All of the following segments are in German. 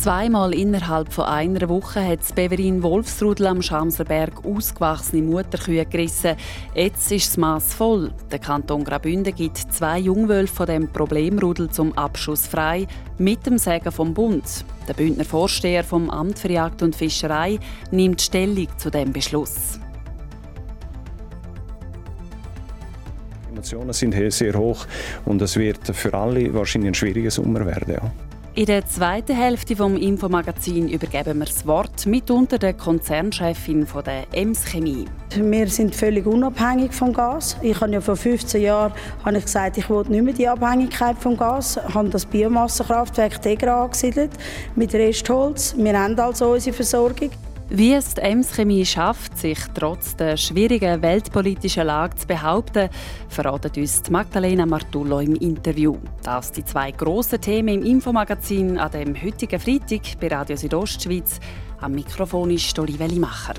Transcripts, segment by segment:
Zweimal innerhalb von einer Woche hat das Beverin Wolfsrudel am Schamserberg ausgewachsene Mutterkühe gerissen. Jetzt ist das Mass voll. Der Kanton Graubünden gibt zwei Jungwölfe von dem Problemrudel zum Abschuss frei, mit dem Segen vom Bund. Der Bündner Vorsteher vom Amt für Jagd und Fischerei nimmt Stellung zu dem Beschluss. Die Emotionen sind sehr hoch und es wird für alle wahrscheinlich ein schwieriger Sommer werden. Ja. In der zweiten Hälfte vom Infomagazin übergeben wir das Wort mitunter der Konzernchefin von der Ems Chemie. Wir sind völlig unabhängig vom Gas. Ich habe ja vor 15 Jahren habe ich gesagt, ich will nicht mehr die Abhängigkeit vom Gas. Ich habe das Biomassenkraftwerk Tegra angesiedelt mit Restholz. Wir haben also unsere Versorgung. Wie es die Ems Chemie schafft, sich trotz der schwierigen weltpolitischen Lage zu behaupten, verratet uns Magdalena Martullo im Interview. Das die zwei grossen Themen im Infomagazin an dem heutigen Freitag bei Radio Südostschweiz. Am Mikrofon ist Dori Wellimacher.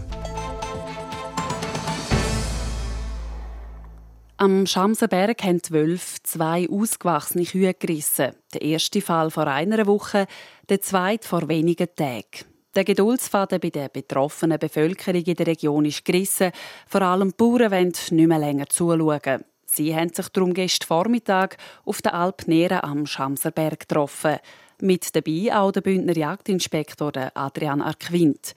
Am Schamsenberg haben die Wölfe zwei ausgewachsene Kühe gerissen. Der erste Fall vor einer Woche, der zweite vor wenigen Tagen. Der Geduldsfaden bei der betroffenen Bevölkerung in der Region ist gerissen. Vor allem die Bauern wollen nicht mehr länger zuschauen. Sie haben sich darum gestern Vormittag auf der Alp Nera am Schamserberg getroffen. Mit dabei auch der Bündner Jagdinspektor Adrian Arquint.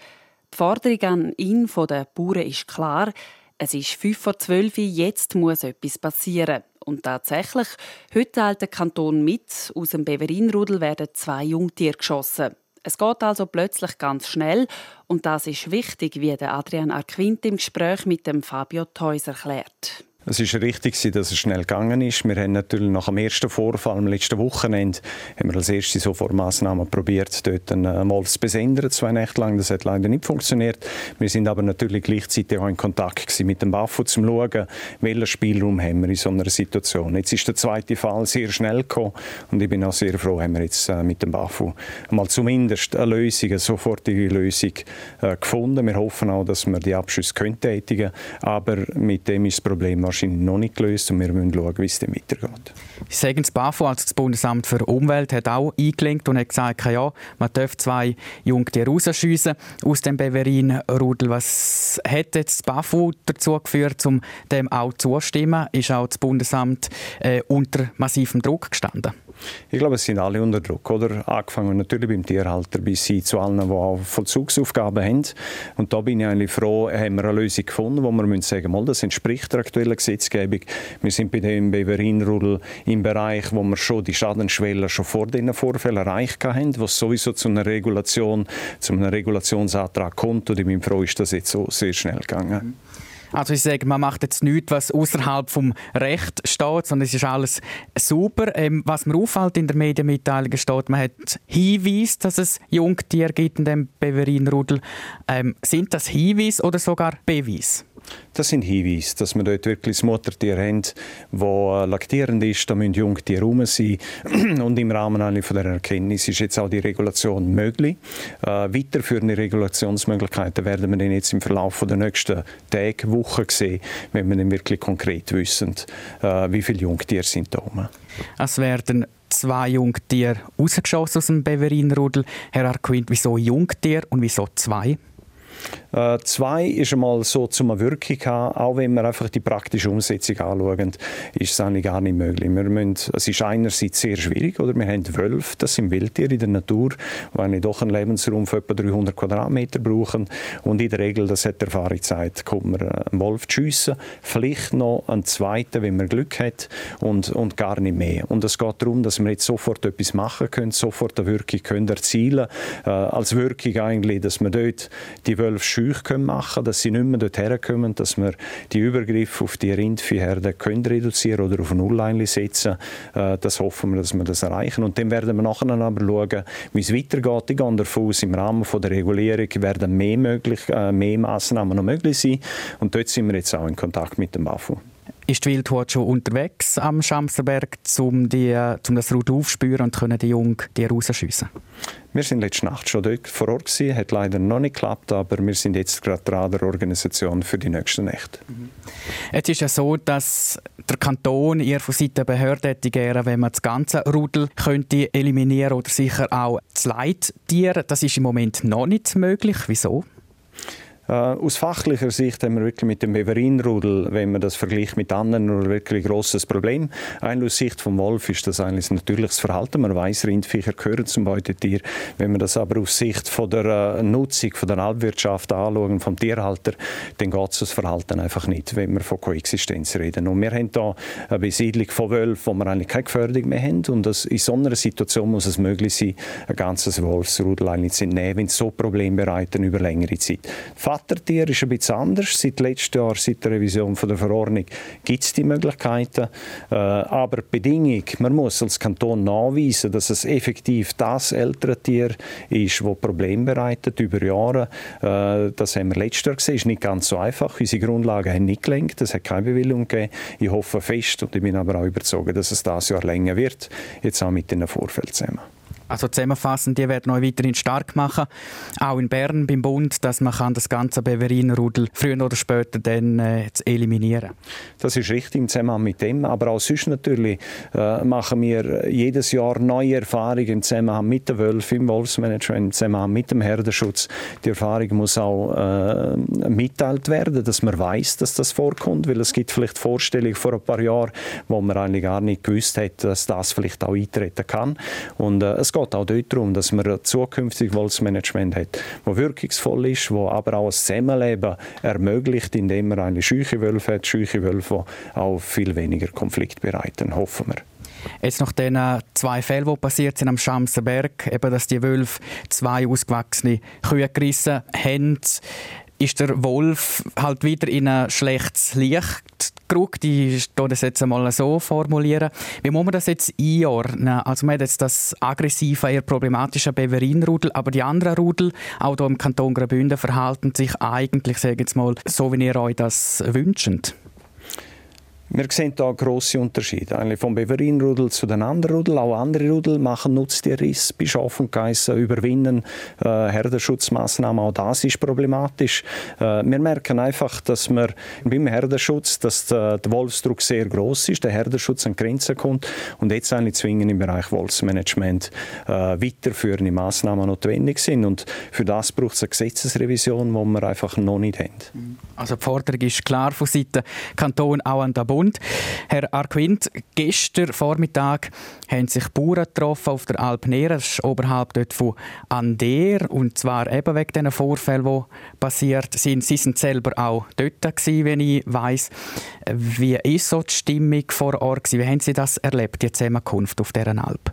Die Forderung an ihn von den Bauern ist klar. Es ist fünf vor zwölf, jetzt muss etwas passieren. Und tatsächlich, heute teilt der Kanton mit, aus dem Beverinrudel werden zwei Jungtiere geschossen. Es geht also plötzlich ganz schnell und das ist wichtig, wie der Adrian Arquint im Gespräch mit dem Fabio Theus erklärt. Es ist richtig, dass es schnell gegangen ist. Wir haben natürlich nach dem ersten Vorfall am letzten Wochenende haben wir als erste Sofortmaßnahmen probiert, dort einen Wolf zu besendern, zwei Nächte lang. Das hat leider nicht funktioniert. Wir sind aber natürlich gleichzeitig auch in Kontakt mit dem BAFO, um zu schauen, welchen Spielraum haben wir in so einer Situation. Jetzt ist der zweite Fall sehr schnell gekommen und ich bin auch sehr froh, haben wir jetzt äh, mit dem BAFO mal zumindest eine Lösung, eine sofortige Lösung äh, gefunden. Wir hoffen auch, dass wir die Abschüsse tätigen können, aber mit dem ist das Problem wahrscheinlich noch nicht gelöst und wir müssen schauen, wie es dann weitergeht. Sie sagen, das BAFO, also das Bundesamt für Umwelt, hat auch eingelenkt und hat gesagt, ja, man darf zwei Jungtiere rausschiessen aus dem Beverin-Rudel. Was hat jetzt das BAFO dazu geführt, um dem auch zuzustimmen? Ist auch das Bundesamt äh, unter massivem Druck gestanden? Ich glaube, es sind alle unter Druck, oder? Angefangen natürlich beim Tierhalter bis hin zu allen, die auch Vollzugsaufgaben haben. Und da bin ich eigentlich froh, haben wir eine Lösung gefunden, wo wir sagen müssen, das entspricht der aktuellen Gesetzgebung. Wir sind bei dem Beverinrudel im Bereich, wo wir schon die Schadensschwelle schon vor diesen Vorfällen erreicht haben, was sowieso zu einer Regulation, zu einem Regulationsantrag kommt. Und ich bin froh, ist das jetzt so sehr schnell gegangen. Also ich sage, man macht jetzt nichts, was außerhalb vom Recht steht, sondern es ist alles super. Ähm, was mir auffällt in der Medienmitteilung steht, man hat Hinweise, dass es Jungtiere gibt in dem Beverinrudel. Ähm, sind das Hinweise oder sogar Beweise? Das sind Hinweise, dass wir dort wirklich das Muttertier haben, das äh, laktierend ist. Da müssen Jungtiere rum sein. Und im Rahmen der Erkenntnis ist jetzt auch die Regulation möglich. Äh, weiterführende Regulationsmöglichkeiten werden wir dann jetzt im Verlauf der nächsten Tage, Wochen sehen, wenn wir dann wirklich konkret wissen, äh, wie viele Jungtiere sind da rum. Es werden zwei Jungtiere rausgeschossen aus dem Beverinrudel. Herr Arquint, wieso Jungtiere und wieso zwei? Äh, zwei ist einmal so zum Wirkung haben, auch wenn wir einfach die praktische Umsetzung anschauen, ist es eigentlich gar nicht möglich. Wir müssen, es ist einerseits sehr schwierig, oder? wir haben Wölfe, das sind Wildtiere in der Natur, die doch einen Lebensraum von etwa 300 Quadratmeter brauchen und in der Regel, das hat die Erfahrung gezeigt, kommt man einen Wolf zu schiessen, vielleicht noch einen zweiten, wenn man Glück hat und, und gar nicht mehr. Und es geht darum, dass wir jetzt sofort etwas machen können, sofort eine Wirkung können erzielen äh, als Wirkung eigentlich, dass wir dort die Wölfe scheu machen dass sie nicht mehr dorthin kommen, dass wir die Übergriffe auf die Rindviehherde können reduzieren oder auf Null setzen. Äh, das hoffen wir, dass wir das erreichen. Und dann werden wir nachher aber schauen, wie es weitergeht. Ich gehe davon aus, im Rahmen der Regulierung werden mehr, möglich, äh, mehr Massnahmen noch möglich sein. Und dort sind wir jetzt auch in Kontakt mit dem BAFU. Ist die Wildhut schon unterwegs am Schamserberg, um, die, um das Rudel aufzuspüren und können die Jungen die rausschiessen? Wir sind letzte Nacht schon dort vor Ort gewesen, hat leider noch nicht geklappt, aber wir sind jetzt gerade dran der Organisation für die nächsten Nächte. Mhm. Es ist ja so, dass der Kanton ihr von Seiten der Behörde hätte gerne, wenn man das ganze Rudel könnte eliminieren oder sicher auch das Leittier. Das ist im Moment noch nicht möglich. Wieso? Äh, aus fachlicher Sicht haben wir wirklich mit dem Beverinrudel, wenn man das vergleicht mit anderen, ein wirklich großes Problem. Ein aus Sicht vom Wolf ist das eigentlich ein natürliches Verhalten. Man weiß, Rindviecher gehören zum Beutetier. Wenn man das aber aus Sicht von der äh, Nutzung, von der Alpwirtschaft anschauen, vom Tierhalter, dann geht das Verhalten einfach nicht, wenn wir von Koexistenz reden. Und wir haben hier eine Besiedlung von Wölfen, wo wir eigentlich keine Gefährdung mehr haben. Und das, in so einer Situation muss es möglich sein, ein ganzes Wolfsrudel eigentlich zu entnehmen, wenn es so Probleme bereiten über längere Zeit. Vatertier ist ein bisschen anders. Seit letztem Jahr, seit der Revision von der Verordnung, gibt es die Möglichkeiten. Äh, aber die Bedingung, man muss als Kanton nachweisen, dass es effektiv das ältere Tier ist, das Probleme bereitet über Jahre. Äh, das haben wir letztes Jahr gesehen. Das ist nicht ganz so einfach. Unsere Grundlagen haben nicht gelenkt. Es hat keine Bewilligung gegeben. Ich hoffe fest und ich bin aber auch überzeugt, dass es dieses Jahr länger wird. Jetzt auch mit den Vorfällen zusammen. Also zusammenfassend, die werden euch weiterhin stark machen, auch in Bern beim Bund, dass man das ganze Beveriner-Rudel früher oder später dann äh, eliminieren Das ist richtig im Zusammenhang mit dem, aber auch sonst natürlich äh, machen wir jedes Jahr neue Erfahrungen im Zusammenhang mit den Wölfen, im Wolfsmanagement, im Zusammenhang mit dem Herdenschutz. Die Erfahrung muss auch äh, mitteilt werden, dass man weiß, dass das vorkommt, weil es gibt vielleicht Vorstellungen vor ein paar Jahren, wo man eigentlich gar nicht gewusst hat, dass das vielleicht auch eintreten kann. Und äh, es geht auch dort darum, dass man ein zukünftiges Wolfsmanagement hat, das wirkungsvoll ist, das aber auch ein Zusammenleben ermöglicht, indem man eine scheuche Wölfe hat, scheuche Wölfe, die auch viel weniger Konflikt bereiten, hoffen wir. Jetzt nach den zwei Fällen, die passiert sind am Schamsenberg, eben, dass die Wölfe zwei ausgewachsene Kühe gerissen haben, ist der Wolf halt wieder in ein schlechtes Licht gerückt. Ich das jetzt einmal so formulieren. Wie muss man das jetzt einordnen? Also man hat jetzt das aggressive, eher problematische Beverinrudel, aber die anderen Rudel, auch hier im Kanton Graubünden, verhalten sich eigentlich, sage ich jetzt mal, so wie ihr euch das wünscht. Wir sehen da grosse Unterschiede. Eigentlich vom Beverinrudel zu den anderen Rudel. Auch andere Rudel machen Nutztierriss bei Schaf und Geissen, überwinden äh, Herdenschutzmaßnahmen. Auch das ist problematisch. Äh, wir merken einfach, dass wir beim Herdenschutz, dass der, der Wolfsdruck sehr groß ist, der Herdenschutz an Grenzen kommt und jetzt eigentlich zwingend im Bereich Wolfsmanagement äh, weiterführende Maßnahmen notwendig sind. Und für das braucht es eine Gesetzesrevision, die wir einfach noch nicht haben. Also die Forderung ist klar von Seiten Kanton auch an der Bund. Bund. Herr Arquint, gestern Vormittag haben sich Bauern getroffen auf der Alp Nera, oberhalb dort von Ander, und zwar eben wegen diesen Vorfällen, die passiert sind. Sie sind selber auch dort gewesen, wenn ich weiss. Wie ist so die Stimmung vor Ort? Wie haben Sie das erlebt, die Zusammenkunft auf dieser Alp?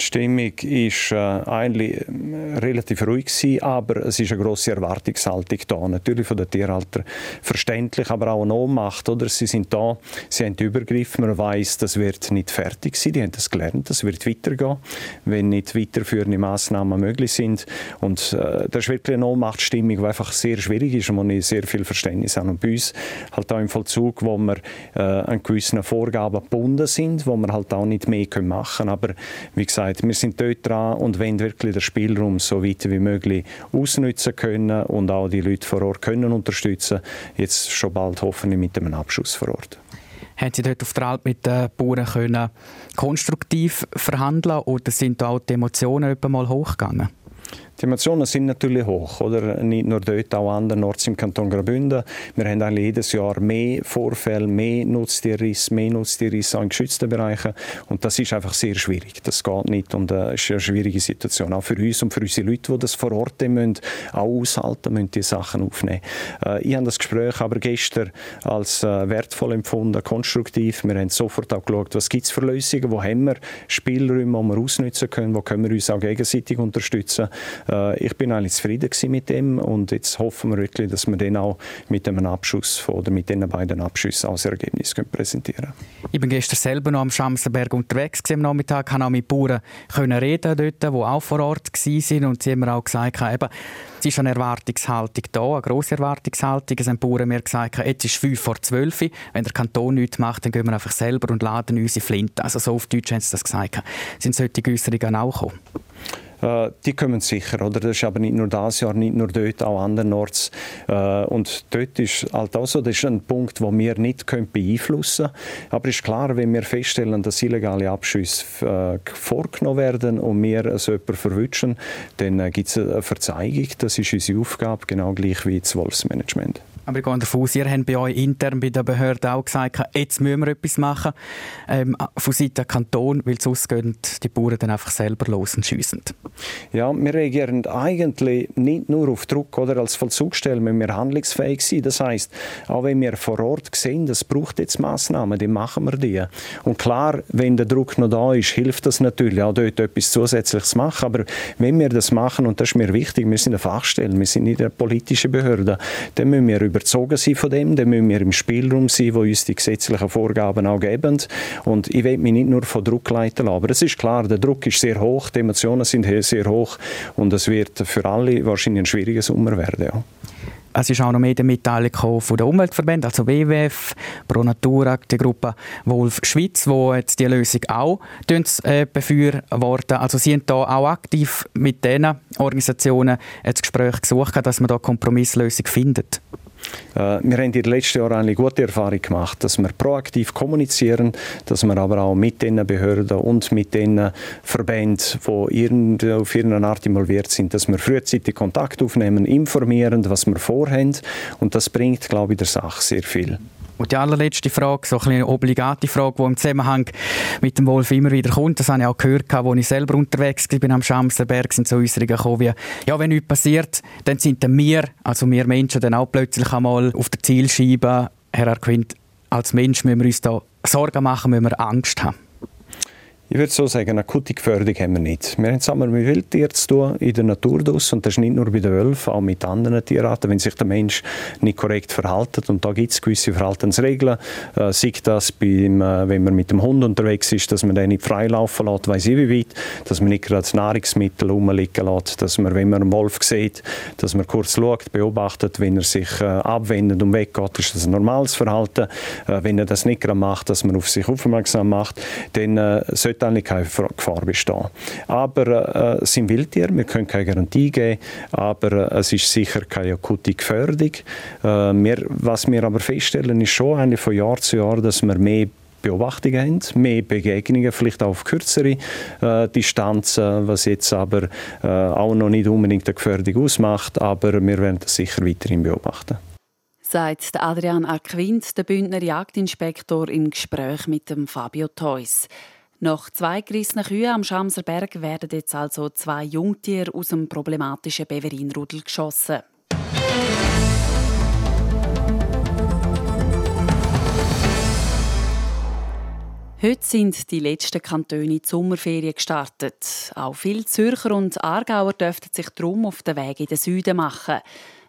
Die Stimmung war äh, eigentlich äh, relativ ruhig gewesen, aber es ist eine grosse Erwartungshaltung da. Natürlich von den Tierhaltern verständlich, aber auch eine Ohnmacht. Oder? Sie sind da, sie haben Übergriff, man weiß, das wird nicht fertig sein. Die haben das gelernt, das wird weitergehen, wenn nicht weiterführende Massnahmen möglich sind. Und äh, das ist wirklich eine Ohnmachtsstimmung, die einfach sehr schwierig ist und wo ich sehr viel Verständnis habe. Und bei uns halt auch im Vollzug, wo wir äh, an gewissen Vorgaben gebunden sind, wo wir halt auch nicht mehr machen können. Aber wie gesagt, gesagt, wir sind dort dran und wollen wirklich den Spielraum so weit wie möglich ausnutzen können und auch die Leute vor Ort können unterstützen. Jetzt schon bald hoffentlich mit einem Abschuss vor Ort. Haben Sie dort auf der Alp mit den Bauern können konstruktiv verhandeln oder sind da auch die Emotionen mal hochgegangen? Die Emotionen sind natürlich hoch, oder? Nicht nur dort, auch andernorts im Kanton Graubünden. Wir haben eigentlich jedes Jahr mehr Vorfälle, mehr Nutztierriss, mehr Nutztierriss auch in geschützten Bereichen. Und das ist einfach sehr schwierig. Das geht nicht und äh, ist eine schwierige Situation. Auch für uns und für unsere Leute, die das vor Ort müssen, auch aushalten müssen, die Sachen aufnehmen. Äh, ich habe das Gespräch aber gestern als äh, wertvoll empfunden, konstruktiv. Wir haben sofort auch geschaut, was gibt es für Lösungen, wo haben wir Spielräume, die wir ausnutzen können, wo können wir uns auch gegenseitig unterstützen Äh, ich bin eigentlich zufrieden mit dem und jetzt hoffen wir wirklich, dass wir den auch mit dem Abschuss oder mit den beiden Abschüssen als Ergebnis können präsentieren können. Ich bin gestern selber noch am Schamsenberg unterwegs am Nachmittag, konnte auch mit Bauern reden dort, die auch vor Ort waren und sie haben mir auch gesagt, eben, es ist eine Erwartungshaltung da, eine grosse Erwartungshaltung. Es haben Bauern mir gesagt, jetzt ist 5 vor 12 Wenn der Kanton nichts macht, dann gehen wir einfach selber und laden unsere Flinte. Also so auf Deutsch haben sie das gesagt. Sind solche Äußerungen auch gekommen? Äh, die kommen sicher, oder? Das ist aber nicht nur das Jahr, nicht nur dort, auch andernorts. Äh, und dort ist halt auch so, das ist ein Punkt, den wir nicht beeinflussen können. Aber es ist klar, wenn wir feststellen, dass illegale Abschüsse äh, vorgenommen werden und wir so jemanden verwünschen, dann gibt es eine Verzeihung. Das ist unsere Aufgabe, genau gleich wie das Wolfsmanagement. Aber ich gehe davon aus, ihr habt bei euch intern bei der Behörde auch gesagt, jetzt müssen wir etwas machen ähm, von Seiten des Kanton, weil sonst gehen die Bauern dann einfach selber los und schiessen. Ja, wir reagieren eigentlich nicht nur auf Druck. Oder? Als Vollzugstelle müssen wir handlungsfähig sein. Das heißt, auch wenn wir vor Ort sehen, das braucht jetzt Massnahmen, dann machen wir die. Und klar, wenn der Druck noch da ist, hilft das natürlich, auch dort etwas Zusätzliches zu machen. Aber wenn wir das machen, und das ist mir wichtig, wir sind eine Fachstelle, wir sind nicht eine politische Behörde, dann müssen wir über überzogen sein von dem, dann müssen wir im Spielraum sein, wo uns die gesetzlichen Vorgaben auch geben. Und ich will mich nicht nur von Druck leiten lassen. Aber es ist klar, der Druck ist sehr hoch, die Emotionen sind sehr hoch und es wird für alle wahrscheinlich ein schwieriger Sommer werden. Ja. Es ist auch noch Medienmitteilung von den Umweltverbänden, also WWF, Pro Natura, die Gruppe Wolf Schweiz, wo jetzt die Lösung auch äh, befürworten. Also sie sind da auch aktiv mit diesen Organisationen das Gespräch gesucht, dass man da Kompromisslösung findet. Äh, wir haben in den letzten Jahren eine gute Erfahrung gemacht, dass wir proaktiv kommunizieren, dass wir aber auch mit den Behörden und mit den Verbänden, die auf irgendeine Art involviert sind, dass wir frühzeitig Kontakt aufnehmen, informieren, was wir vorhaben und das bringt, glaube ich, der Sache sehr viel. Und die allerletzte Frage, so eine obligate Frage, die im Zusammenhang mit dem Wolf immer wieder kommt, das habe ich auch gehört, als ich selber unterwegs war am Schamserberg, sind so Äußerungen gekommen wie, ja, wenn nichts passiert, dann sind dann wir, also wir Menschen, dann auch plötzlich einmal auf der Zielscheibe. Herr Arquint, als Mensch müssen wir uns da Sorgen machen, müssen wir Angst haben. Ich würde so sagen, akute Gefährdung haben wir nicht. Wir haben es mit Wildtieren zu tun, in der Natur draus, und das ist nicht nur bei den Wölfen, auch mit anderen Tierarten, wenn sich der Mensch nicht korrekt verhält. Und da gibt es gewisse Verhaltensregeln. Äh, sei das, beim, äh, wenn man mit dem Hund unterwegs ist, dass man den nicht freilaufen lässt, weiss ich wie weit, dass man nicht gerade Nahrungsmittel rumliegen lässt, dass man, wenn man einen Wolf sieht, dass man kurz schaut, beobachtet, wenn er sich äh, abwendet und weggeht, ist das ein normales Verhalten. Äh, wenn er das nicht gerade macht, dass man auf sich aufmerksam macht, dann äh, sollte sollte eigentlich keine Gefahr bestehen. Aber äh, es sind Wildtiere, wir können keine Garantie geben, aber äh, es ist sicher keine akute Gefährdung. Äh, wir, was wir aber feststellen, ist schon eigentlich von Jahr zu Jahr, dass wir mehr Beobachtungen haben, mehr Begegnungen, vielleicht auch auf kürzere äh, Distanzen, was jetzt aber äh, auch noch nicht unbedingt eine Gefährdung ausmacht, aber wir werden das sicher weiterhin beobachten. Sagt Adrian Arquint, der Bündner Jagdinspektor, im Gespräch mit dem Fabio Theus. Nach zwei gerissenen Kühen am Schamserberg werden jetzt also zwei Jungtiere aus dem problematischen Beverinrudel geschossen. Heute sind die letzten Kantone in die Sommerferien gestartet. Auch viele Zürcher und Aargauer dürften sich drum auf den Weg in den Süden machen.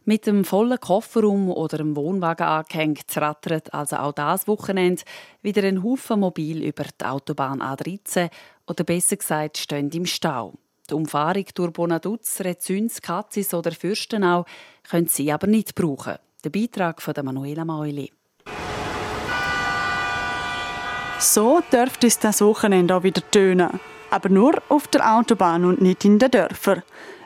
Mit dem vollen Kofferraum oder dem Wohnwagen angehängt rattert also auch das Wochenende wieder ein Haufen Mobil über die Autobahn A13 oder besser gesagt stehen im Stau. Die Umfahrung durch Bonaduz, Rezüns, Katzis oder Fürstenau können sie aber nicht brauchen. Der Beitrag von Manuela Meuli. So dürfte es das Wochenende auch wieder tönen. Aber nur auf der Autobahn und nicht in den Dörfern.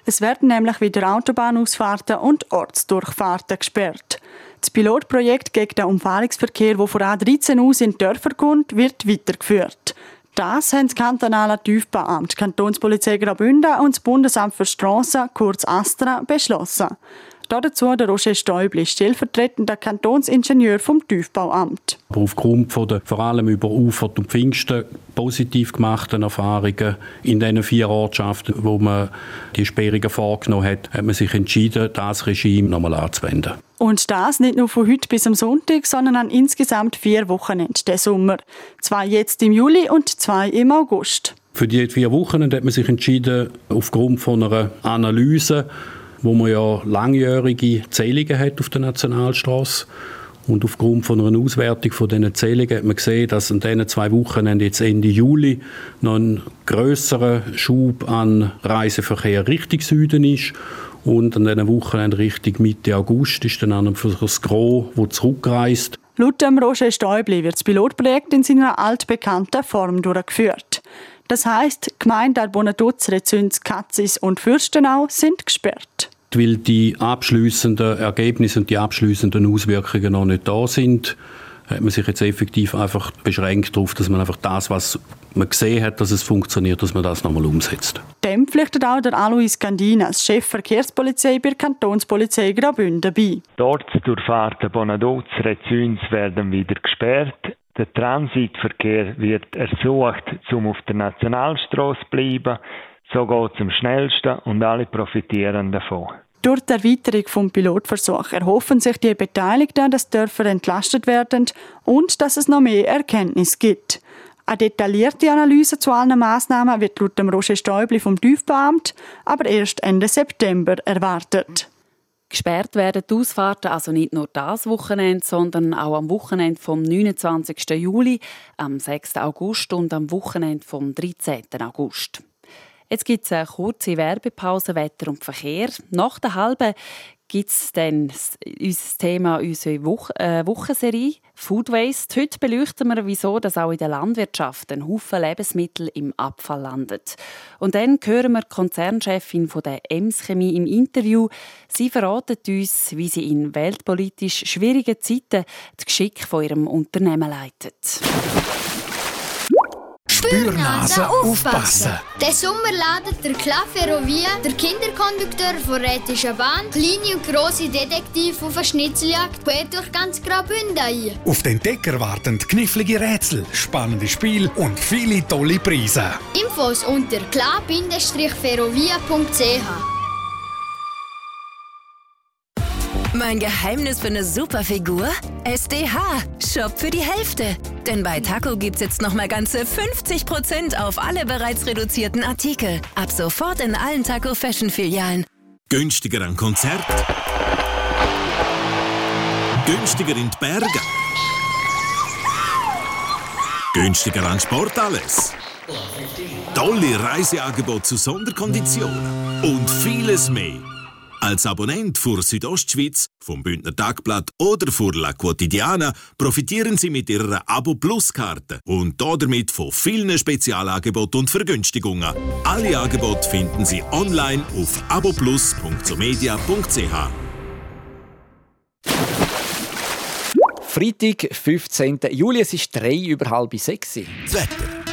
Es werden nämlich wieder Autobahnausfahrten und Ortsdurchfahrten gesperrt. Das Pilotprojekt gegen den Umfahrungsverkehr, wo von A13 aus in Dörfer kommt, wird weitergeführt. Das haben das kantonale Tiefbauamt, Kantonspolizei Graubünden und das Bundesamt für Strassen, kurz ASTRA, beschlossen. Dazu der Roger Stäubli, stellvertretender Kantonsingenieur vom Tiefbauamt. Aber aufgrund von der vor allem über Ufert und Pfingsten positiv gemachten Erfahrungen in diesen vier Ortschaften, wo man die Sperrungen vorgenommen hat, hat man sich entschieden, das Regime nochmal anzuwenden. Und das nicht nur von heute bis am Sonntag, sondern an insgesamt vier Wochenenden der Sommer. Zwei jetzt im Juli und zwei im August. Für die vier Wochen hat man sich entschieden, aufgrund von einer Analyse, wo man ja langjährige Zählungen hat auf der Nationalstraße und aufgrund von einer Auswertung von diesen Zählungen hat man gesehen, dass in diesen zwei Wochen jetzt Ende Juli noch ein grösserer Schub an Reiseverkehr Richtung Süden ist und an diesen Wochenende Richtung Mitte August ist dann an für das Gros, das zurückreist. Laut dem Roger Stäubli wird das Pilotprojekt in seiner altbekannten Form durchgeführt. Das heisst, Gemeinden Arbonaduz, Rezüns, Katzis und Fürstenau sind gesperrt weil die abschließenden Ergebnisse und die abschließenden Auswirkungen noch nicht da sind, hat man sich jetzt effektiv einfach beschränkt darauf, dass man einfach das, was man gesehen hat, dass es funktioniert, dass man das nochmal umsetzt. Dem pflichtet auch der Alois Gandina, als Chef Verkehrspolizei bei der Kantonspolizei Graubünden bei. Die Ortsdurchfahrten Bonaduz, Rezüns werden wieder gesperrt. Der Transitverkehr wird ersucht, um auf der Nationalstraße zu bleiben. So geht es am schnellsten und alle profitieren davon. Durch die Erweiterung vom Pilotversuch erhoffen sich die Beteiligten, dass Dörfer entlastet werden und dass es noch mehr Erkenntnis gibt. Eine detaillierte Analyse zu allen Massnahmen wird laut dem Roger Stäubli vom Tiefbeamt aber erst Ende September erwartet. Gesperrt werden die Ausfahrten also nicht nur das Wochenende, sondern auch am Wochenende vom 29. Juli, am 6. August und am Wochenende vom 13. August. Jetzt gibt es eine kurze Werbepause Wetter und Verkehr. Nach der halben gibt es dann unser Thema, unsere Woche, äh, Wochenserie Food Waste. Heute beleuchten wir, wieso dass auch in der Landwirtschaft ein Haufen Lebensmittel im Abfall landet. Und dann hören wir die Konzernchefin von der Ems Chemie im Interview. Sie verratet uns, wie sie in weltpolitisch schwierigen Zeiten das Geschick von ihrem Unternehmen leitet. Spürnase aufpassen. Den Sommer ladet der Club Ferrovia, der Kinderkondukteur von Rätischer Bahn, kleine und grosse Detektive auf eine Schnitzeljagd quer durch ganz Graubünden ein. Auf den Decker warten knifflige Rätsel, spannende Spiele und viele tolle Preise. Infos unter club-ferrovia.ch Mein Geheimnis für eine super Figur? SDH. Shop für die Hälfte. Denn bei Taco gibt's jetzt noch mal ganze 50% auf alle bereits reduzierten Artikel. Ab sofort in allen Taco Fashion Filialen. Günstiger an Konzert. Günstiger in die Berge. Günstiger an Sport alles. Tolle Reiseangebote zu Sonderkonditionen. Und vieles mehr. Als Abonnent für Südostschweiz, vom Bündner Tagblatt oder für La Quotidiana profitieren Sie mit Ihrer Abo Plus Karte und damit von vielen Spezialangeboten und Vergünstigungen. Alle Angebote finden Sie online auf aboplus.somedia.ch. Freitag, 15. Juli, es ist drei über halb sechs. Das Wetter.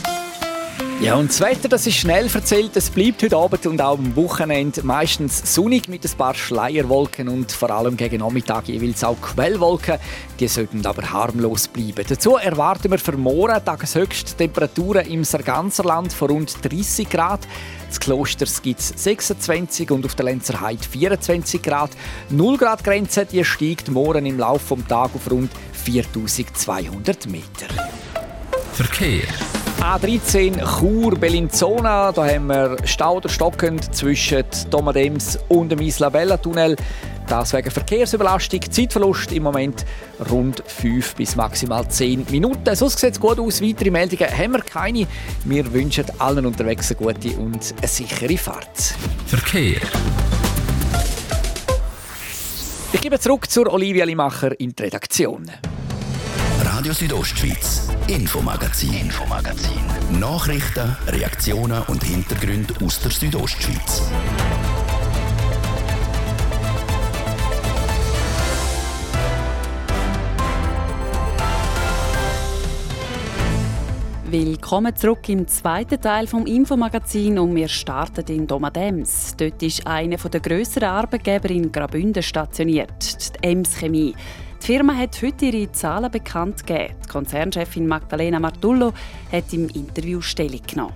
ja, und das Wetter, das ist schnell erzählt. Es bleibt heute Abend und auch am Wochenende meistens sonnig mit ein paar Schleierwolken und vor allem gegen Nachmittag jeweils auch Quellwolken. Die sollten aber harmlos bleiben. Dazu erwarten wir für morgen Tageshöchste Temperaturen im Sarganserland von rund 30 Grad. Das Klosters gibt es 26 und auf der Lenzer Heide 24 Grad. 0 Grad Grenze die steigt morgen im Laufe des Tages auf rund 4200 Meter. Verkehr. A13 Chur Bellinzona, da haben wir Stau oder stockend zwischen Domadems und dem Isla Bella Tunnel. Das wegen Verkehrsüberlastung, Zeitverlust im Moment rund 5 bis maximal 10 Minuten. Sonst sieht es gut aus. Weitere Meldungen haben wir keine. Wir wünschen allen unterwegs eine gute und eine sichere Fahrt. Verkehr. Ich gebe zurück zur Olivia Limacher in die Redaktion. Radio Südostschweiz, Infomagazin, Infomagazin. Nachrichten, Reaktionen und Hintergründe aus der Südostschweiz. Willkommen zurück im zweiten Teil vom Infomagazin und wir starten in Domadems. Dort ist einer der grösseren Arbeitgeber in Graubünden stationiert, die Ems Chemie. Die Firma hat heute ihre Zahlen bekannt gegeben. Die Konzernchefin Magdalena Martullo hat im Interview Stellung genommen.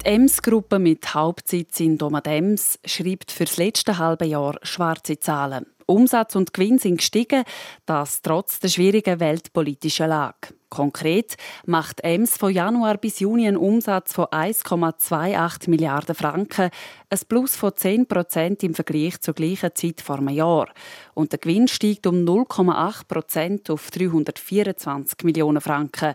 Die Ems-Gruppe mit Hauptsitz in Domadems schreibt für das letzte halbe Jahr schwarze Zahlen. Umsatz und Gewinn sind gestiegen, das trotz der schwierigen weltpolitischen Lage. Konkret macht Ems von Januar bis Juni einen Umsatz von 1,28 Milliarden Franken, ein Plus von 10 Prozent im Vergleich zur gleichen Zeit vor einem Jahr. Und der Gewinn steigt um 0,8 Prozent auf 324 Millionen Franken.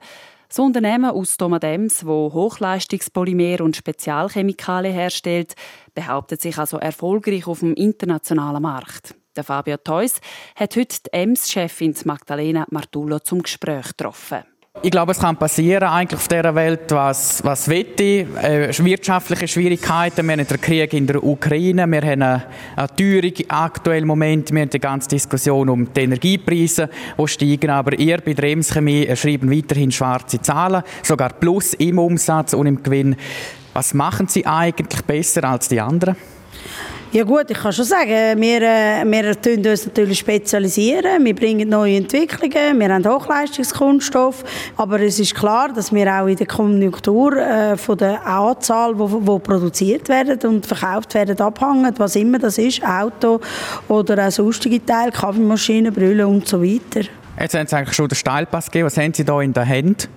Das Unternehmen aus Domadems, wo Hochleistungspolymer und Spezialchemikalien herstellt, behauptet sich also erfolgreich auf dem internationalen Markt. Der Fabio Theus hat heute die EMS-Chefin Magdalena Martullo zum Gespräch getroffen. Ich glaube, es kann passieren eigentlich auf dieser Welt, was, was will Äh, wirtschaftliche Schwierigkeiten, wir haben den Krieg in der Ukraine, wir haben eine, eine Teuerung aktuell Moment, wir haben die ganze Diskussion um die Energiepreise, die steigen, aber ihr bei der Emschemie schreiben weiterhin schwarze Zahlen, sogar Plus im Umsatz und im Gewinn. Was machen Sie eigentlich besser als die anderen? Ja gut, ich kann schon sagen, wir, äh, wir tun uns natürlich spezialisieren, wir bringen neue Entwicklungen, wir haben Hochleistungskunststoff, aber es ist klar, dass wir auch in der Konjunktur äh, von der Anzahl, wo, wo produziert werden und verkauft werden, abhängen, was immer das ist, Auto oder auch sonstige Teile, Kaffeemaschinen, Brüllen und so weiter. Jetzt haben Sie eigentlich schon den Steilpass gegeben, was haben Sie da in der Hand?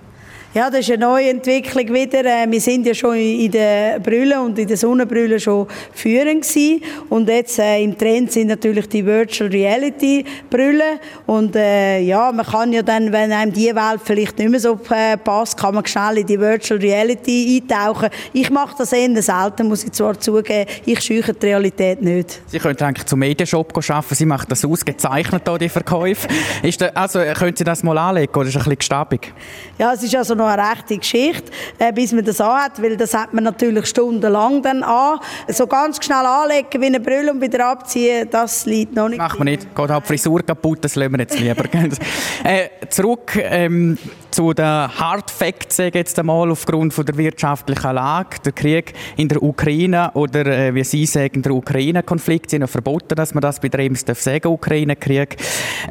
Ja, das ist eine neue Entwicklung wieder. Äh, wir sind ja schon in den Brüllen und in den Sonnenbrüllen schon führend gewesen. Und jetzt äh, im Trend sind natürlich die Virtual Reality Brüllen. Und äh, ja, man kann ja dann, wenn einem die Welt vielleicht nicht mehr so äh, passt, kann man schnell in die Virtual Reality eintauchen. Ich mache das eher selten, muss ich zwar zugeben. Ich scheuche die Realität nicht. Sie können eigentlich zum Medienshop arbeiten. Sie machen das ausgezeichnet, hier, die Verkäufe. Ist da, also, können Sie das mal anlegen oder ist es ein bisschen gestabig? Ja, es ist also noch eine rechte Geschichte, äh, bis man das anhat, weil das hat man natürlich stundenlang dann an. So ganz schnell anlegen wie eine Brille und wieder abziehen, das liegt noch nicht. Macht man nicht. Geht halt die Frisur kaputt, das lassen wir jetzt lieber. äh, zurück ähm, zu den Hard Facts, sage jetzt einmal, aufgrund von der wirtschaftlichen Lage. Der Krieg in der Ukraine oder, äh, wie Sie sagen, der Ukraine-Konflikt sind ja verboten, dass man das bei der EMS sagen Ukraine-Krieg.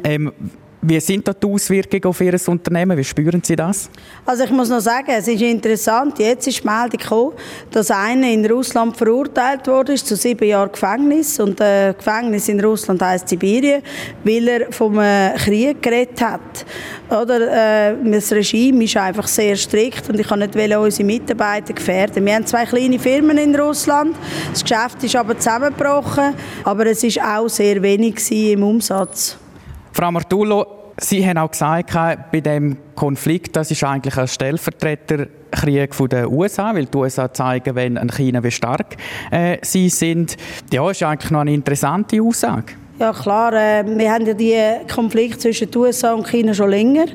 Ähm, wie sind da die Auswirkungen auf Ihr Unternehmen? Wie spüren Sie das? Also ich muss noch sagen, es ist interessant, jetzt ist die Meldung gekommen, dass einer in Russland verurteilt wurde zu sieben Jahren Gefängnis. Und äh, Gefängnis in Russland heißt Sibirien, weil er vom äh, Krieg geredet hat. Oder, äh, das Regime ist einfach sehr strikt und ich kann nicht unsere Mitarbeiter gefährden. Wir haben zwei kleine Firmen in Russland, das Geschäft ist aber zusammengebrochen, aber es ist auch sehr wenig im Umsatz. Frau Martullo, Sie haben auch gesagt, bei dem Konflikt, das ist eigentlich ein Stellvertreterkrieg den USA, weil die USA zeigen, wenn an China wie stark äh, sie sind. Ja, ist eigentlich noch eine interessante Aussage. Ja klar, äh, wir haben ja den Konflikt zwischen den USA und China schon länger.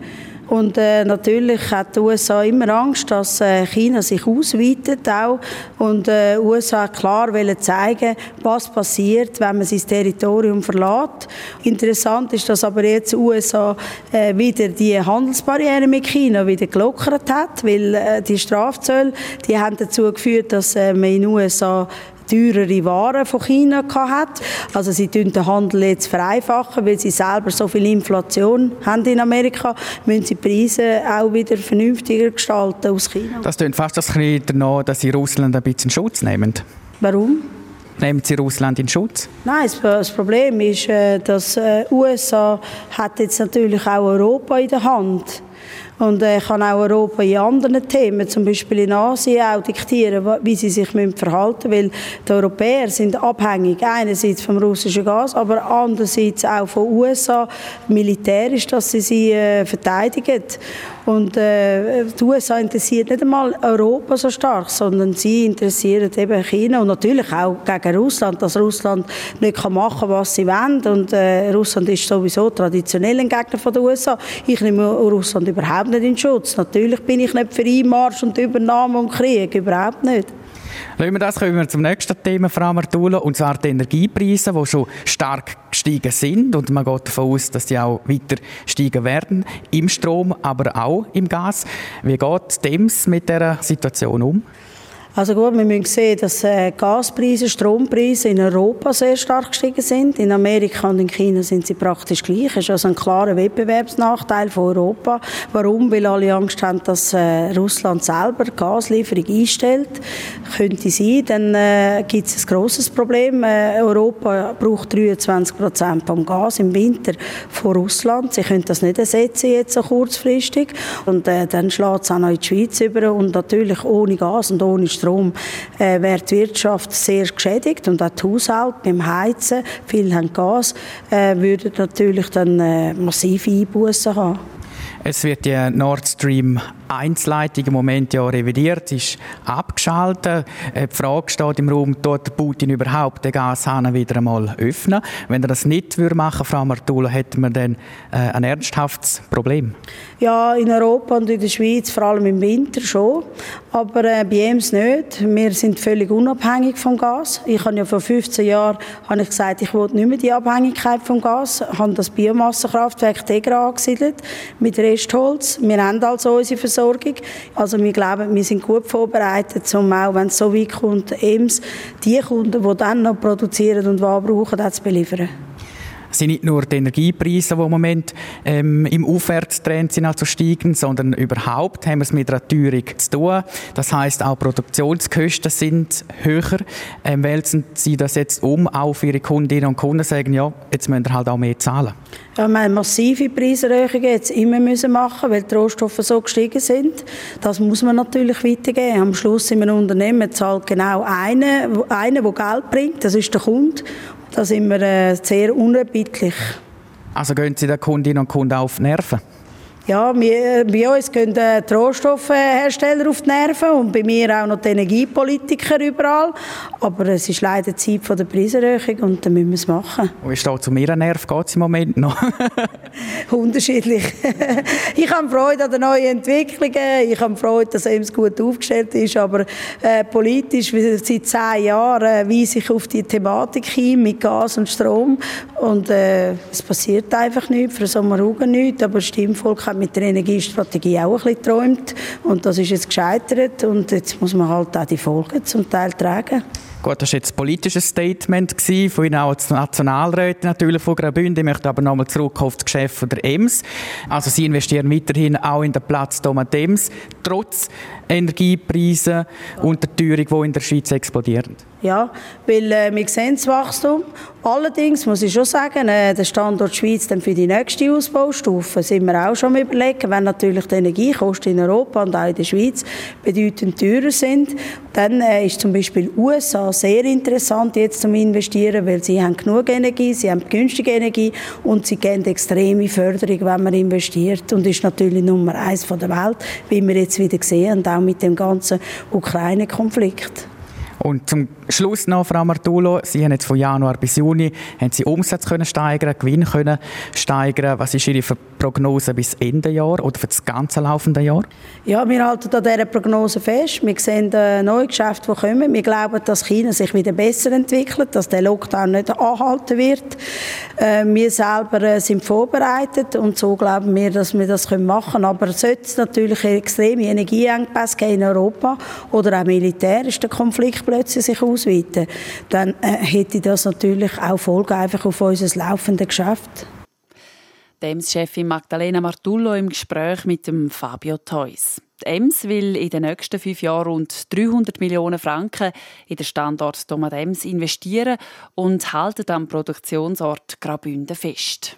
Und äh, natürlich hat die USA immer Angst, dass äh, China sich ausweitet auch. Und äh, USA klar wollen zeigen, was passiert, wenn man sein Territorium verlässt. Interessant ist, dass aber jetzt die USA äh, wieder die Handelsbarrieren mit China wieder gelockert hat, weil äh, die Strafzölle, die haben dazu geführt, dass äh, man in den USA teurere Waren von China hat. Also sie tun den Handel jetzt vereinfachen, weil sie selber so viel Inflation haben in Amerika, müssen sie die Preise auch wieder vernünftiger gestalten aus China. Das klingt fast das danach, dass sie Russland ein bisschen Schutz nehmen. Warum? Nehmen Sie Russland in Schutz? Nein, das Problem ist, äh, dass die äh, USA hat jetzt natürlich auch Europa in der Hand. Und äh, kann auch Europa in anderen Themen, zum Beispiel in Asien, auch diktieren, wie sie sich verhalten müssen. Weil die Europäer sind abhängig einerseits vom russischen Gas, aber andererseits auch von USA militärisch, dass sie sie äh, verteidigen. Und äh, die USA interessiert nicht einmal Europa so stark, sondern sie interessieren eben China und natürlich auch gegen Russland, dass Russland nicht kann machen kann, was sie wollen. Und äh, Russland ist sowieso traditionell ein Gegner von den USA. Ich nehme Russland überhaupt nicht in Schutz. Natürlich bin ich nicht für Einmarsch und Übernahme und Krieg, überhaupt nicht. Lassen wir das, kommen wir zum nächsten Thema, Frau Martula, und zwar die Energiepreise, die schon stark gestiegen sind und man geht davon aus, dass die auch weiter steigen werden, im Strom, aber auch im Gas. Wie geht DEMS mit dieser Situation um? Also gut, wir müssen sehen, dass äh, Gaspreise, Strompreise in Europa sehr stark gestiegen sind. In Amerika und in China sind sie praktisch gleich. Es ist also ein klarer Wettbewerbsnachteil von Europa. Warum? Weil alle Angst haben, dass äh, Russland selber Gaslieferung einstellt. Könnte sein. Dann äh, gibt es ein grosses Problem. Europa braucht 23 Prozent vom Gas im Winter von Russland. Sie können das nicht ersetzen jetzt so kurzfristig. Und dann schlägt es auch noch in die Schweiz über. Und natürlich ohne Gas und ohne Strom Strom äh, wird die Wirtschaft sehr geschädigt und auch die Haushalte beim Heizen, viele haben Gas, äh, würden natürlich dann äh, massive Einbußen haben. Es wird die Nord Stream 1 Leitung im Moment ja revidiert, ist abgeschaltet. Äh, die Frage steht im Raum, tut Putin überhaupt den Gashahn wieder einmal öffnen? Wenn er das nicht würde machen, Frau Martula, hätten wir dann äh, ein ernsthaftes Problem? Ja, in Europa und in der Schweiz, vor allem im Winter schon, aber äh, bei uns nicht. Wir sind völlig unabhängig vom Gas. Ich habe ja vor 15 Jahren habe ich gesagt, ich will nicht mehr die Abhängigkeit vom Gas, Ich habe das Biomassenkraftwerk Tegra angesiedelt mit Restholz. Wir haben also unsere Versorgung. Also wir glauben, wir sind gut vorbereitet, um auch, wenn es so weit kommt, EMS, die Kunden, die dann noch produzieren und was brauchen, das zu beliefern sind nicht nur die Energiepreise, die im Moment ähm, im Aufwärtstrend sind, also steigen, sondern überhaupt haben wir es mit einer Teuerung zu tun. Das heißt auch Produktionskosten sind höher. Ähm, wälzen Sie das jetzt um, auch für Ihre Kundinnen und Kunden sagen, ja, jetzt müssen wir halt auch mehr zahlen? Ja, wir haben massive Preiserhöhungen jetzt immer müssen machen, weil die Rohstoffe so gestiegen sind. Das muss man natürlich weitergeben. Am Schluss in einem Unternehmen zahlt genau einer, einer, der Geld bringt, das ist der Kunde. Da sind wir äh, sehr unerbittlich. Also gehen Sie den Kundinnen und Kunden auf Nerven? Ja, wir, bei uns gehen die Rohstoffhersteller auf die Nerven und bei mir auch noch die Energiepolitiker überall. Aber es ist leider Zeit der Preiserhöhung und dann müssen wir es machen. Wie steht zu mir Nerv? Geht es im Moment noch? Unterschiedlich. ich habe Freude an den neuen Entwicklungen. Ich habe Freude, dass EMS gut aufgestellt ist. Aber äh, politisch, seit zehn Jahren, äh, weise ich auf die Thematik hin mit Gas und Strom. Und äh, es passiert einfach nichts. Für Sommerhugen nichts. Aber das Stimmvolk hat mit der Energiestrategie auch ein bisschen geträumt und das ist jetzt gescheitert und jetzt muss man halt auch die Folgen zum Teil tragen. Gut, das war jetzt ein politisches Statement von Ihnen auch als Nationalrätin natürlich von Graubünden. Ich möchte aber nochmal zurück auf das Geschäft der EMS. Also Sie investieren weiterhin auch in den Platz Thomas Ems, trotz Energiepreisen und der Teuerung, die in der Schweiz explodieren. Ja, weil äh, wir sehen das Wachstum. Allerdings muss ich schon sagen, äh, der Standort Schweiz dann für die nächste Ausbaustufe sind wir auch schon überlegen, wenn natürlich die Energiekosten in Europa und auch in der Schweiz bedeutend teurer sind, dann äh, ist zum Beispiel USA sehr interessant jetzt zum Investieren, weil sie haben genug Energie, sie haben günstige Energie und sie geben extreme Förderung, wenn man investiert und ist natürlich Nummer eins von der Welt, wie wir jetzt wieder sehen, und auch mit dem ganzen Ukraine-Konflikt. Und zum Schluss noch, Frau Martulo, Sie haben jetzt von Januar bis Juni haben Sie Umsatz können steigern, Gewinn können steigern. Was ist Ihre Prognose bis Ende Jahr oder für das ganze laufende Jahr? Ja, wir halten an dieser Prognose fest. Wir sehen äh, neue Geschäfte, die kommen. Wir glauben, dass China sich wieder besser entwickelt, dass der Lockdown nicht anhalten wird. Äh, wir selber äh, sind vorbereitet und so glauben wir, dass wir das machen können. Aber sollte es natürlich extreme Energieengpässe in Europa oder auch militärisch der Konflikt plötzlich sich ausweiten, dann äh, hätte das natürlich auch Folgen einfach auf unser laufendes Geschäft. Dems-Chefin Magdalena Martullo im Gespräch mit dem Fabio Theus. Die EMS will in den nächsten fünf Jahren rund 300 Millionen Franken in den Standort Thomas Ems investieren und halten am Produktionsort Graubünden fest.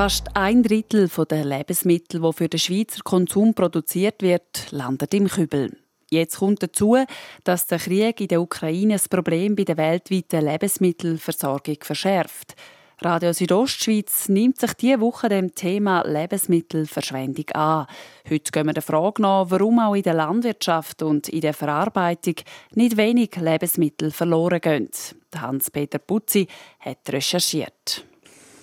Fast ein Drittel der Lebensmittel, die für den Schweizer Konsum produziert wird, landet im Kübel. Jetzt kommt dazu, dass der Krieg in der Ukraine das Problem bei der weltweiten Lebensmittelversorgung verschärft. Radio Südostschweiz nimmt sich diese Woche dem Thema Lebensmittelverschwendung an. Heute gehen wir der Frage nach, warum auch in der Landwirtschaft und in der Verarbeitung nicht wenig Lebensmittel verloren gehen. Hans-Peter Putzi hat recherchiert.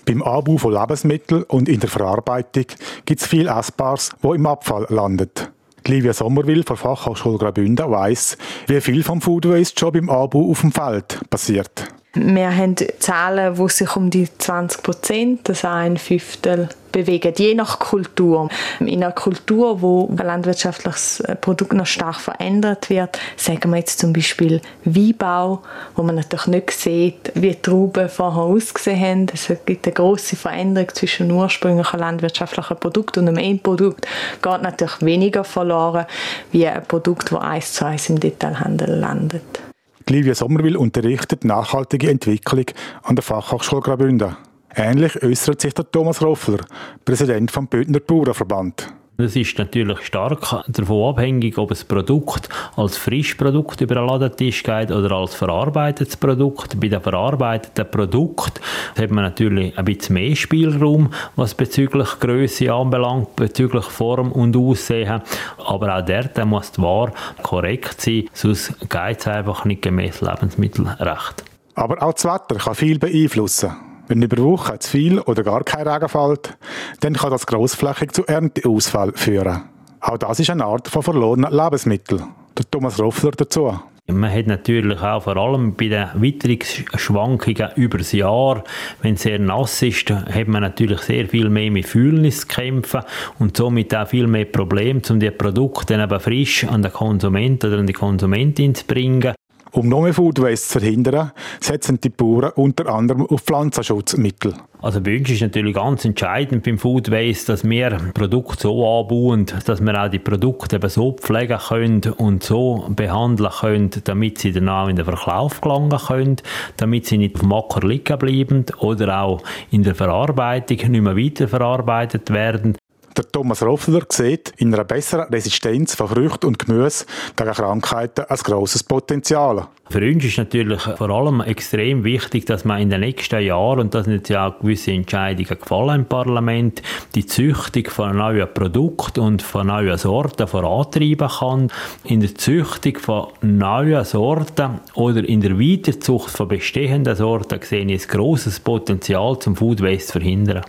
Beim Anbau von Lebensmitteln und in der Verarbeitung gibt es viel Essbares, wo im Abfall landet. Livia Sommerwil von Fachhochschule Graubünden weiss, wie viel vom Food Waste schon beim Anbau auf dem Feld passiert. Wir haben Zahlen, die sich um die 20 Prozent, das ein Fünftel, bewegen, je nach Kultur. In einer Kultur, wo ein landwirtschaftliches Produkt noch stark verändert wird, sagen wir jetzt zum Beispiel Weinbau, wo man natürlich nicht sieht, wie die Trauben vorher ausgesehen haben. Es gibt eine große Veränderung zwischen einem ursprünglichen landwirtschaftlichen Produkt und einem Endprodukt. Geht natürlich weniger verloren wie ein Produkt, das eins zu eins im Detailhandel landet. Livia Sommerwil unterrichtet nachhaltige Entwicklung an der Fachhochschule Graubünden. Ähnlich äußert sich der Thomas Roffler, Präsident vom Bündner Bauernverband. Es ist natürlich stark davon abhängig, ob ein Produkt als Frischprodukt über den Ladentisch geht oder als verarbeitetes Produkt. Bei dem verarbeiteten Produkt hat man natürlich ein bisschen mehr Spielraum, was bezüglich Größe anbelangt, bezüglich Form und Aussehen. Aber auch dort muss die Ware korrekt sein, sonst geht es einfach nicht gemäß Lebensmittelrecht. Aber auch das Wetter kann viel beeinflussen. Wenn über Wochen zu viel oder gar kein Regen fällt, dann kann das grossflächig zu Ernteausfall führen. Auch das ist eine Art von verlorenen Lebensmittel. Der Thomas Roffler dazu. Man hat natürlich auch vor allem bei den Witterungsschwankungen über das Jahr, wenn es sehr nass ist, hat man natürlich sehr viel mehr mit Fühlnis zu kämpfen und somit auch viel mehr Probleme, um die Produkte eben frisch an den Konsumenten oder an die Konsumentin zu bringen. Um noch mehr Food Waste zu verhindern, setzen die Bauern unter anderem auf Pflanzenschutzmittel. Also bei uns ist natürlich ganz entscheidend beim Food Waste, dass wir Produkte so anbauen, dass wir auch die Produkte eben so pflegen können und so behandeln können, damit sie dann auch in den Verkauf gelangen können, damit sie nicht auf dem Acker liegen bleiben oder auch in der Verarbeitung nicht mehr weiterverarbeitet werden. Der Thomas Roffler sieht in einer besseren Resistenz von Früchten und Gemüse gegen Krankheiten ein grosses Potenzial. Für uns ist natürlich vor allem extrem wichtig, dass man in den nächsten Jahren, und da sind jetzt ja auch gewisse Entscheidungen gefallen im Parlament, die Züchtung von neuen Produkten und von neuen Sorten vorantreiben kann. In der Züchtung von neuen Sorten oder in der Weiterzucht von bestehenden Sorten sehe ich ein grosses Potenzial zum Food Waste zu verhindern.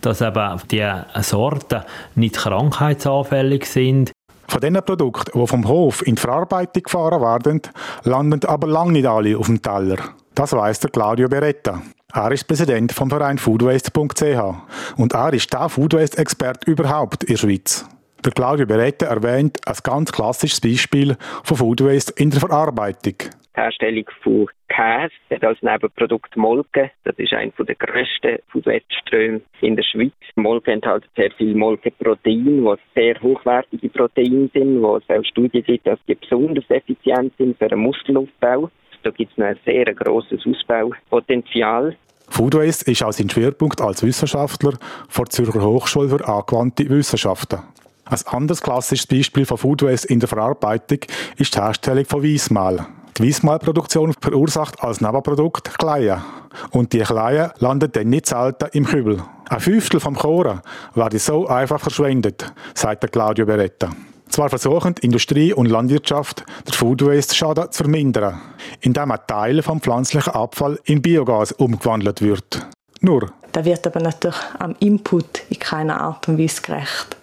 Dass eben die Sorten nicht krankheitsanfällig sind, von den Produkten, die vom Hof in die Verarbeitung gefahren werden, landen aber lange nicht alle auf dem Teller. Das weiss der Claudio Beretta. Er ist Präsident vom Verein foodwaste.ch und er ist der Foodwaste-Experte überhaupt in der Schweiz. Der Claudio Beretta erwähnt ein ganz klassisches Beispiel von Foodwaste in der Verarbeitung. Herstellung von Käse hat als Nebenprodukt Molke. Das ist einer der grössten Foodweb-Ströme in der Schweiz. Molke enthält sehr viel Molkeprotein, was sehr hochwertige Proteine sind, wo es auch Studien gibt, dass die besonders effizient sind für den Muskelaufbau. Da gibt es ein sehr grosses Ausbaupotenzial. Food Waste ist auch sein Schwerpunkt als Wissenschaftler vor der Zürcher Hochschule für angewandte Wissenschaften. Ein anderes klassisches Beispiel von Food Waste in der Verarbeitung ist die Herstellung von Weissmehl. Die Weissmehlproduktion verursacht als Nebenprodukt Kleie. Und die Kleie landet dann nicht selten im Kübel. Ein Fünftel vom Koren werde so einfach verschwendet, sagt Claudio Beretta. Zwar versuchen Industrie und Landwirtschaft, den Food Waste Schaden zu vermindern, indem ein Teil vom pflanzlichen Abfall in Biogas umgewandelt wird. Nur. Da wird aber natürlich am Input in keiner Art und Weise gerecht.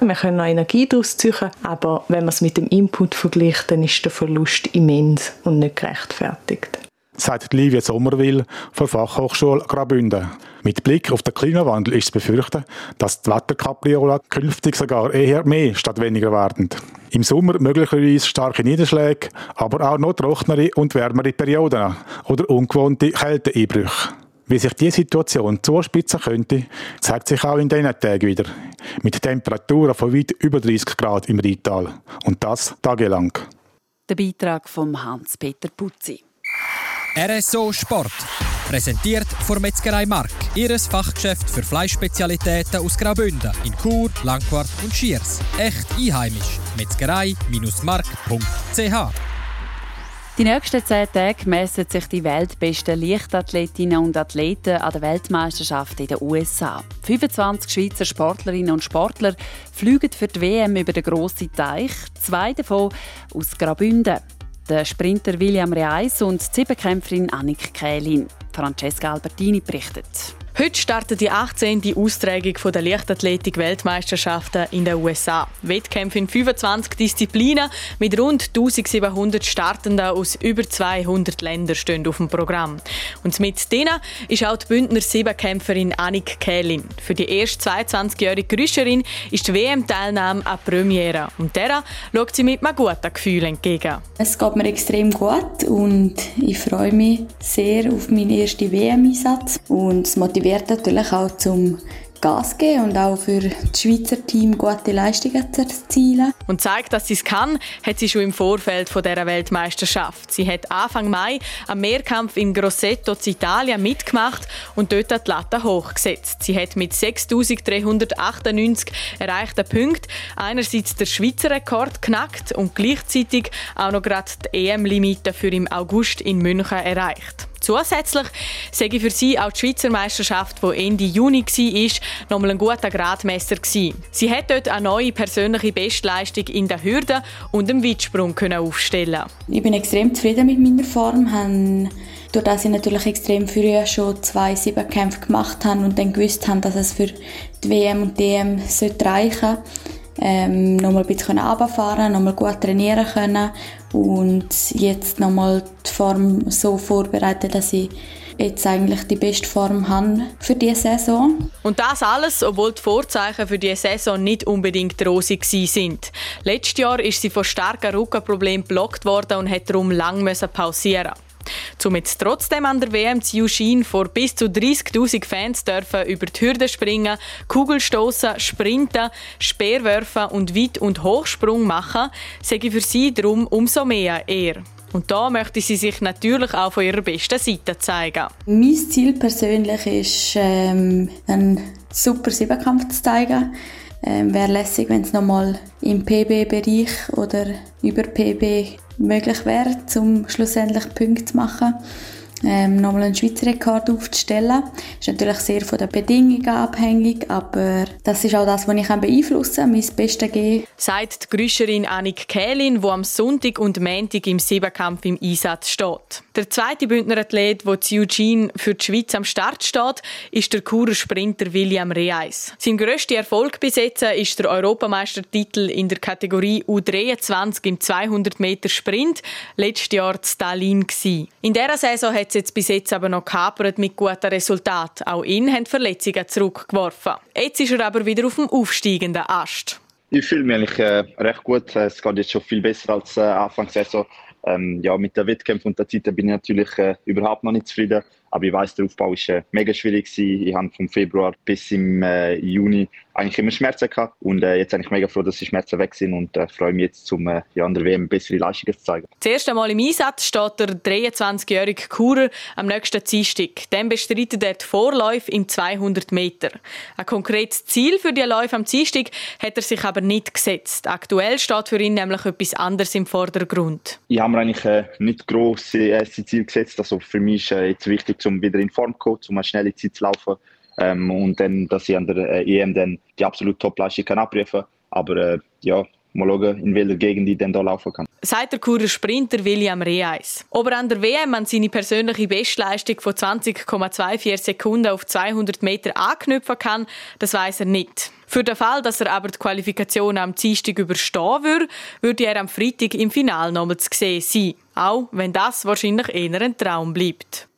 Wir können noch Energie daraus ziehen, aber wenn man es mit dem Input vergleicht, dann ist der Verlust immens und nicht gerechtfertigt. Sagt Livia Sommerwil von Fachhochschule Graubünden. Mit Blick auf den Klimawandel ist zu befürchten, dass die Wetterkapriolen künftig sogar eher mehr statt weniger werden. Im Sommer möglicherweise starke Niederschläge, aber auch noch trockenere und wärmere Perioden oder ungewohnte Kälteeinbrüche. Wie sich diese Situation zuspitzen könnte, zeigt sich auch in diesen Tagen wieder. Mit Temperaturen von weit über 30 Grad im Rheintal. Und das tagelang. Der Beitrag von Hans-Peter Putzi. RSO Sport. Präsentiert von Metzgerei Mark. Ihres Fachgeschäft für Fleischspezialitäten aus Graubünden in Chur, Langquart und Schiers. Echt einheimisch. Metzgerei-mark.ch die nächsten zehn Tage messen sich die weltbesten Leichtathletinnen und Athleten an der Weltmeisterschaft in den USA. 25 Schweizer Sportlerinnen und Sportler fliegen für die WM über den grossen Teich, zwei davon aus Graubünden. Der Sprinter William Reis und die Siebenkämpferin Annik Kählin. Francesca Albertini berichtet. Heute startet die 18. Austragung der Leichtathletik-Weltmeisterschaften in den USA. Wettkämpfe in 25 Disziplinen mit rund 1700 Startenden aus über 200 Ländern stehen auf dem Programm. Und mit denen ist auch die Bündner Siebenkämpferin Annik Kählin. Für die erste 22-jährige Grüscherin ist die WM-Teilnahme eine Premiere. Und der schaut sie mit einem guten Gefühl entgegen. Es geht mir extrem gut und ich freue mich sehr auf meinen ersten WM-Einsatz. Und es motiviert natürlich auch zum Gas geben und auch für das Schweizer Team gute Leistungen zu erzielen. Und zeigt, dass sie es kann, hat sie schon im Vorfeld von dieser Weltmeisterschaft. Sie hat Anfang Mai am Mehrkampf in Grosseto in Italien mitgemacht und dort die Latte hochgesetzt. Sie hat mit 6.398 erreichten Punkten einerseits den Schweizer Rekord knackt und gleichzeitig auch noch gerade die EM-Limite für im August in München erreicht. Zusätzlich sei für sie auch die Schweizer Meisterschaft, die Ende Juni war, nochmal ein guter Gradmesser gewesen. Sie hat dort eine neue persönliche Bestleistung in der Hürde und im Weitsprung können aufstellen. Ich bin extrem zufrieden mit meiner Form. Habe durch das ich natürlich extrem früh schon zwei Siebenkämpfe gemacht habe und dann gewusst habe, dass es für die WM und DM reichen sollte, ähm, nochmal ein bisschen runterfahren nochmal gut trainieren können und jetzt nochmal die Form so vorbereiten, dass ich jetzt eigentlich die beste Form habe für diese Saison. Und das alles, obwohl die Vorzeichen für diese Saison nicht unbedingt rosig sind. Letztes Jahr ist sie von starken Rückenproblemen blockt worden und hat darum lang pausieren um jetzt trotzdem an der WM zu vor bis zu 30.000 Fans dürfen über die Hürde springen, Kugelstoßen, Sprinten, Speerwerfen und Weit- und Hochsprung machen, sage ich für sie darum umso mehr eher. Und da möchte sie sich natürlich auch von ihrer besten Seite zeigen. Mein Ziel persönlich ist, ähm, einen super Siebenkampf zu zeigen. Ähm, Wäre lässig, wenn es nochmal im PB-Bereich oder über PB möglich wäre, um schlussendlich Punkte zu machen ähm, nochmal einen Schweizer Rekord aufzustellen. Ist natürlich sehr von den Bedingungen abhängig, aber das ist auch das, was ich beeinflussen kann, mein Bestes geben. Sagt die Grüscherin Annik Kählin, die am Sonntag und Montag im Siebenkampf im Einsatz steht. Der zweite Bündner Athlet, der zu Eugene für die Schweiz am Start steht, ist der Churer Sprinter William Reis. Sein grösster Erfolg besetzen ist der Europameistertitel in der Kategorie U23 im 200 Meter Sprint, letztes Jahr in Stalin. In dieser Saison hat es jetzt bis jetzt aber noch gehapert mit guten Resultaten. Auch ihn haben Verletzungen zurückgeworfen. Jetzt ist er aber wieder auf dem aufsteigenden Ast. Ich fühle mich eigentlich äh, recht gut. Es geht jetzt schon viel besser als äh, Anfang Saison. Ähm, ja, mit den Wettkämpfen und der Zeit bin ich natürlich äh, überhaupt noch nicht zufrieden. Aber ich weiß, der Aufbau war äh, mega schwierig. Gewesen. Ich habe vom Februar bis im äh, Juni eigentlich immer Schmerzen gehabt. Und äh, jetzt bin ich mega froh, dass die Schmerzen weg sind und äh, freue mich jetzt, zum äh, ja, an der WM bessere Leistungen zu zeigen. Das erste Mal im Einsatz steht der 23-jährige Kurer am nächsten Dienstag. Dann bestreitet er die Vorläufe in 200 Meter. Ein konkretes Ziel für die Läufe am Dienstag hat er sich aber nicht gesetzt. Aktuell steht für ihn nämlich etwas anderes im Vordergrund. Ich habe mir eigentlich äh, nicht grosse erste Ziel gesetzt. Also für mich ist äh, jetzt wichtig, um wieder in Form zu kommen, um eine schnelle Zeit zu laufen. Ähm, und dann, dass ich an der äh, EM dann die absolute Top-Leistung kann abrufen kann. Aber äh, ja, mal schauen, in welcher Gegend ich dann hier laufen kann. Sagt der Kurer Sprinter William Reis. Ob er an der WM an seine persönliche Bestleistung von 20,24 Sekunden auf 200 Meter anknüpfen kann, das weiß er nicht. Für den Fall, dass er aber die Qualifikation am Dienstag überstehen würde, würde er am Freitag im Finale nochmal zu sehen sein. Auch wenn das wahrscheinlich eher ein Traum bleibt.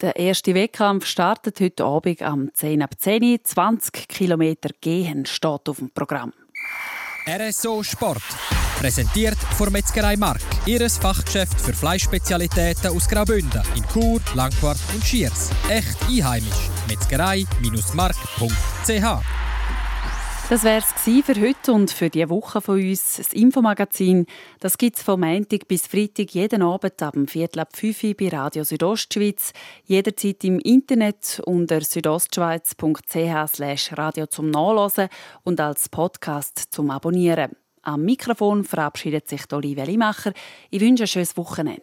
Der erste Wettkampf startet heute Abend am 10 ab 10 20 Kilometer Gehen steht auf dem Programm. RSO Sport. Präsentiert von Metzgerei Mark. Ihres Fachgeschäft für Fleischspezialitäten aus Graubünden in Chur, Langquart und Schiers. Echt einheimisch. Metzgerei-mark.ch das wäre es für heute und für diese Woche von uns. Das Infomagazin das gibt es vom Montag bis Freitag jeden Abend ab dem Viertel ab 5 Uhr bei Radio Südostschweiz. Jederzeit im Internet unter südostschweiz.ch radio zum Nachlesen und als Podcast zum Abonnieren. Am Mikrofon verabschiedet sich Olivia Limacher. Ich wünsche ein schönes Wochenende.